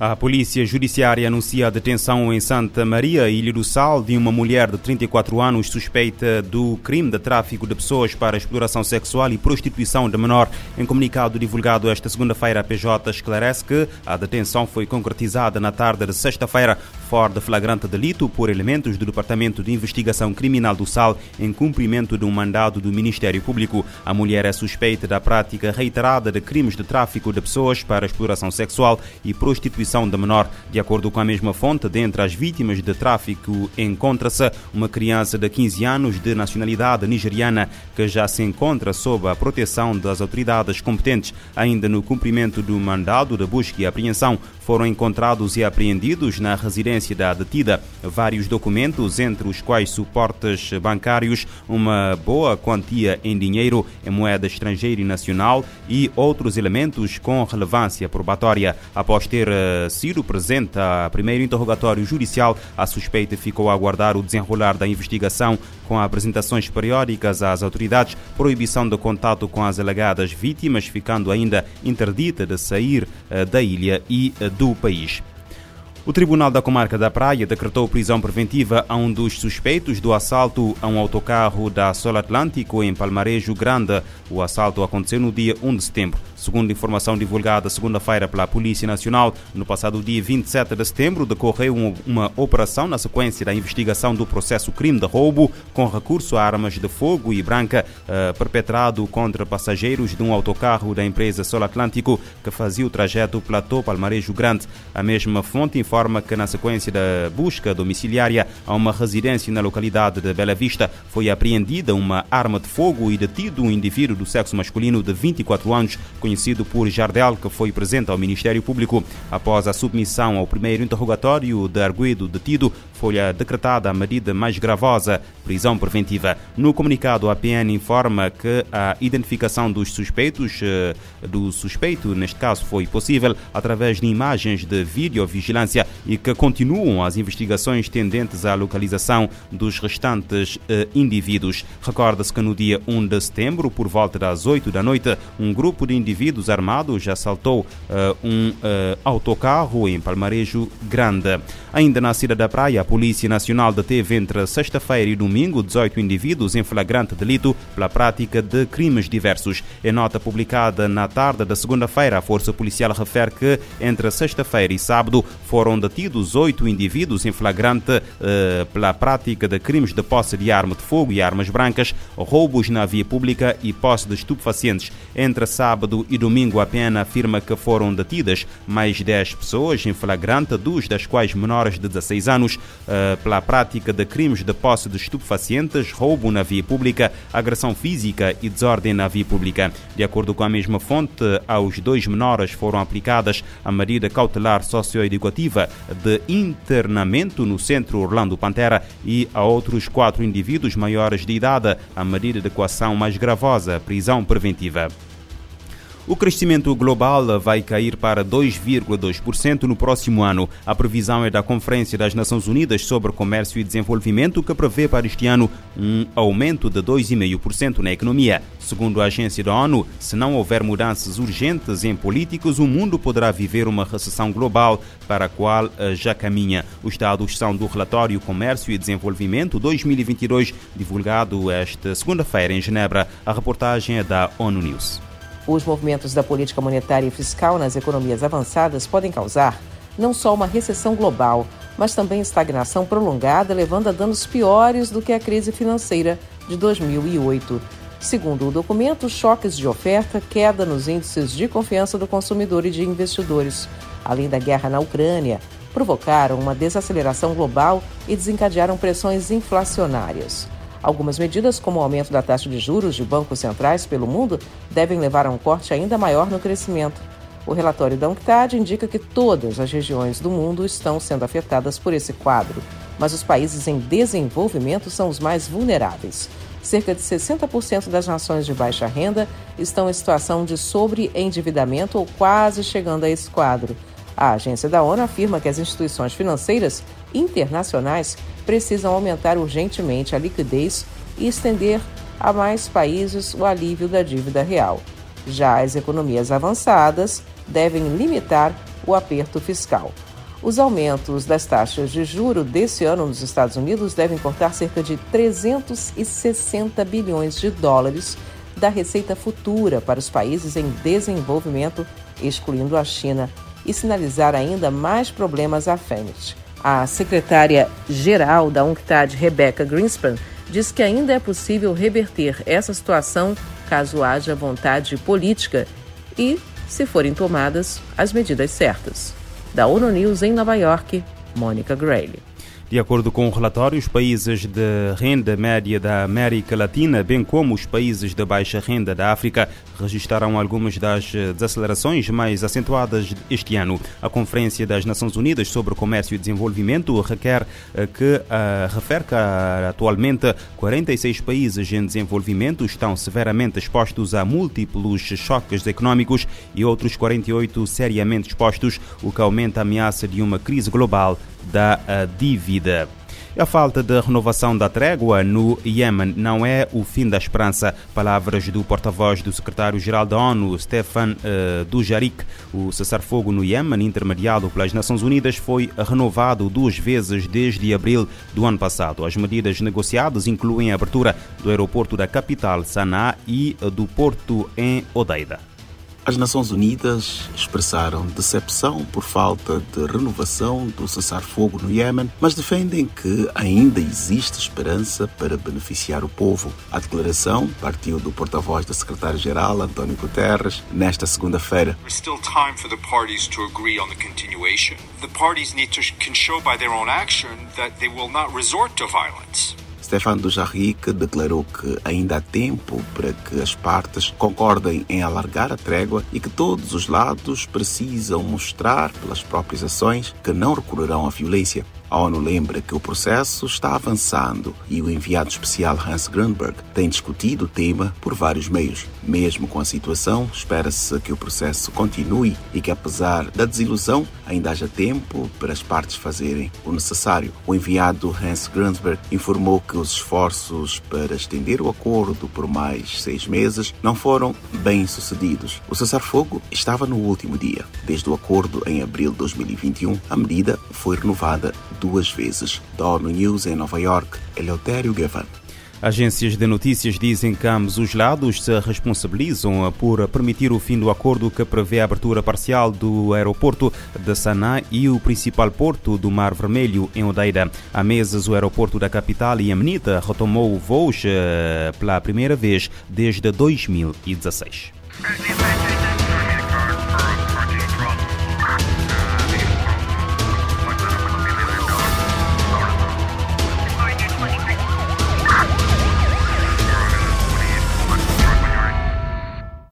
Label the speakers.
Speaker 1: A Polícia Judiciária anuncia a detenção em Santa Maria, Ilha do Sal, de uma mulher de 34 anos suspeita do crime de tráfico de pessoas para exploração sexual e prostituição de menor. Em comunicado divulgado esta segunda-feira, a PJ esclarece que a detenção foi concretizada na tarde de sexta-feira, fora de flagrante delito por elementos do Departamento de Investigação Criminal do Sal, em cumprimento de um mandado do Ministério Público. A mulher é suspeita da prática reiterada de crimes de tráfico de pessoas para exploração sexual e prostituição da menor. De acordo com a mesma fonte, dentre as vítimas de tráfico encontra-se uma criança de 15 anos de nacionalidade nigeriana que já se encontra sob a proteção das autoridades competentes. Ainda no cumprimento do mandado de busca e apreensão, foram encontrados e apreendidos na residência da detida vários documentos, entre os quais suportes bancários, uma boa quantia em dinheiro, em moeda estrangeira e nacional e outros elementos com relevância probatória. Após ter eh, sido presente a primeiro interrogatório judicial, a suspeita ficou a aguardar o desenrolar da investigação com apresentações periódicas às autoridades, proibição de contato com as alegadas vítimas, ficando ainda interdita de sair eh, da ilha e eh, do país. O Tribunal da Comarca da Praia decretou prisão preventiva a um dos suspeitos do assalto a um autocarro da Sol Atlântico em Palmarejo Grande. O assalto aconteceu no dia 1 de setembro. Segundo informação divulgada segunda-feira pela Polícia Nacional, no passado dia 27 de setembro decorreu uma operação na sequência da investigação do processo crime de roubo com recurso a armas de fogo e branca uh, perpetrado contra passageiros de um autocarro da empresa Sol Atlântico que fazia o trajeto Platô Palmarejo Grande. A mesma fonte informa que na sequência da busca domiciliária a uma residência na localidade de Bela Vista foi apreendida uma arma de fogo e detido um indivíduo do sexo masculino de 24 anos conhecido por Jardel, que foi presente ao Ministério Público após a submissão ao primeiro interrogatório de arguido detido, foi decretada a medida mais gravosa, prisão preventiva. No comunicado, a PN informa que a identificação dos suspeitos, eh, do suspeito, neste caso, foi possível através de imagens de videovigilância e que continuam as investigações tendentes à localização dos restantes eh, indivíduos. Recorda-se que no dia 1 de setembro, por volta das 8 da noite, um grupo de indivíduos armados assaltou uh, um uh, autocarro em Palmarejo Grande. Ainda na cidade da Praia, Polícia Nacional deteve entre sexta-feira e domingo 18 indivíduos em flagrante delito pela prática de crimes diversos. Em nota publicada na tarde da segunda-feira, a Força Policial refere que entre sexta-feira e sábado foram detidos oito indivíduos em flagrante uh, pela prática de crimes de posse de arma de fogo e armas brancas, roubos na via pública e posse de estupefacientes. Entre sábado e domingo a pena afirma que foram detidas mais 10 pessoas em flagrante, duas das quais menores de 16 anos, pela prática de crimes de posse de estupefacientes, roubo na via pública, agressão física e desordem na via pública. De acordo com a mesma fonte, aos dois menores foram aplicadas a medida cautelar socioeducativa de internamento no centro Orlando Pantera e a outros quatro indivíduos maiores de idade a medida de coação mais gravosa, prisão preventiva. O crescimento global vai cair para 2,2% no próximo ano. A previsão é da Conferência das Nações Unidas sobre Comércio e Desenvolvimento, que prevê para este ano um aumento de 2,5% na economia. Segundo a agência da ONU, se não houver mudanças urgentes em políticos, o mundo poderá viver uma recessão global para a qual eh, já caminha. Os dados são do relatório Comércio e Desenvolvimento 2022, divulgado esta segunda-feira em Genebra. A reportagem é da ONU News.
Speaker 2: Os movimentos da política monetária e fiscal nas economias avançadas podem causar não só uma recessão global, mas também estagnação prolongada, levando a danos piores do que a crise financeira de 2008. Segundo o documento, choques de oferta, queda nos índices de confiança do consumidor e de investidores, além da guerra na Ucrânia, provocaram uma desaceleração global e desencadearam pressões inflacionárias. Algumas medidas, como o aumento da taxa de juros de bancos centrais pelo mundo, devem levar a um corte ainda maior no crescimento. O relatório da UNCTAD indica que todas as regiões do mundo estão sendo afetadas por esse quadro, mas os países em desenvolvimento são os mais vulneráveis. Cerca de 60% das nações de baixa renda estão em situação de sobreendividamento ou quase chegando a esse quadro. A agência da ONU afirma que as instituições financeiras internacionais precisam aumentar urgentemente a liquidez e estender a mais países o alívio da dívida real. Já as economias avançadas devem limitar o aperto fiscal. Os aumentos das taxas de juro desse ano nos Estados Unidos devem cortar cerca de 360 bilhões de dólares da receita futura para os países em desenvolvimento, excluindo a China, e sinalizar ainda mais problemas à frente. A secretária-geral da UNCTAD, Rebecca Greenspan, diz que ainda é possível reverter essa situação caso haja vontade política e se forem tomadas as medidas certas. Da ONU News em Nova York, Mônica Grayle.
Speaker 1: De acordo com o relatório, os países de renda média da América Latina, bem como os países de baixa renda da África, registraram algumas das desacelerações mais acentuadas este ano. A Conferência das Nações Unidas sobre Comércio e Desenvolvimento requer eh, que uh, refere que atualmente 46 países em desenvolvimento estão severamente expostos a múltiplos choques econômicos e outros 48 seriamente expostos, o que aumenta a ameaça de uma crise global da dívida. A falta de renovação da trégua no Iêmen não é o fim da esperança. Palavras do porta-voz do secretário-geral da ONU, Stefan uh, Dujarric. O cessar-fogo no Iêmen, intermediado pelas Nações Unidas, foi renovado duas vezes desde abril do ano passado. As medidas negociadas incluem a abertura do aeroporto da capital, Sanaa, e do porto em Odeida.
Speaker 3: As Nações Unidas expressaram decepção por falta de renovação do cessar-fogo no Iêmen, mas defendem que ainda existe esperança para beneficiar o povo. A declaração partiu do porta-voz da secretária-geral, António Guterres, nesta segunda-feira.
Speaker 4: The parties need to can show by their own action that they will not resort to violence.
Speaker 3: Stefan Dujarric declarou que ainda há tempo para que as partes concordem em alargar a trégua e que todos os lados precisam mostrar pelas próprias ações que não recorrerão à violência. A ONU lembra que o processo está avançando e o enviado especial Hans Grunberg tem discutido o tema por vários meios. Mesmo com a situação, espera-se que o processo continue e que, apesar da desilusão, ainda haja tempo para as partes fazerem o necessário. O enviado Hans Grunberg informou que os esforços para estender o acordo por mais seis meses não foram bem sucedidos. O cessar-fogo estava no último dia. Desde o acordo em abril de 2021, a medida foi renovada duas vezes. Da ONU News em Nova York, Eleutério Gavan.
Speaker 1: Agências de notícias dizem que ambos os lados se responsabilizam por permitir o fim do acordo que prevê a abertura parcial do aeroporto de Sanaa e o principal porto do Mar Vermelho, em Odeida. Há meses, o aeroporto da capital iemenita retomou voos eh, pela primeira vez desde 2016.